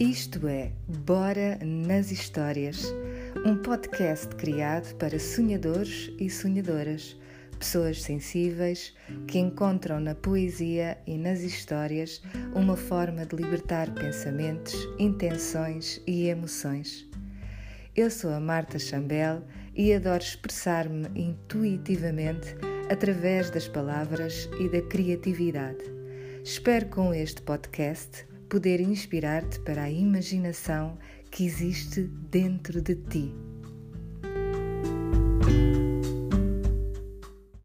Isto é Bora nas Histórias, um podcast criado para sonhadores e sonhadoras, pessoas sensíveis que encontram na poesia e nas histórias uma forma de libertar pensamentos, intenções e emoções. Eu sou a Marta Chambel e adoro expressar-me intuitivamente através das palavras e da criatividade. Espero com este podcast poder inspirar-te para a imaginação que existe dentro de ti.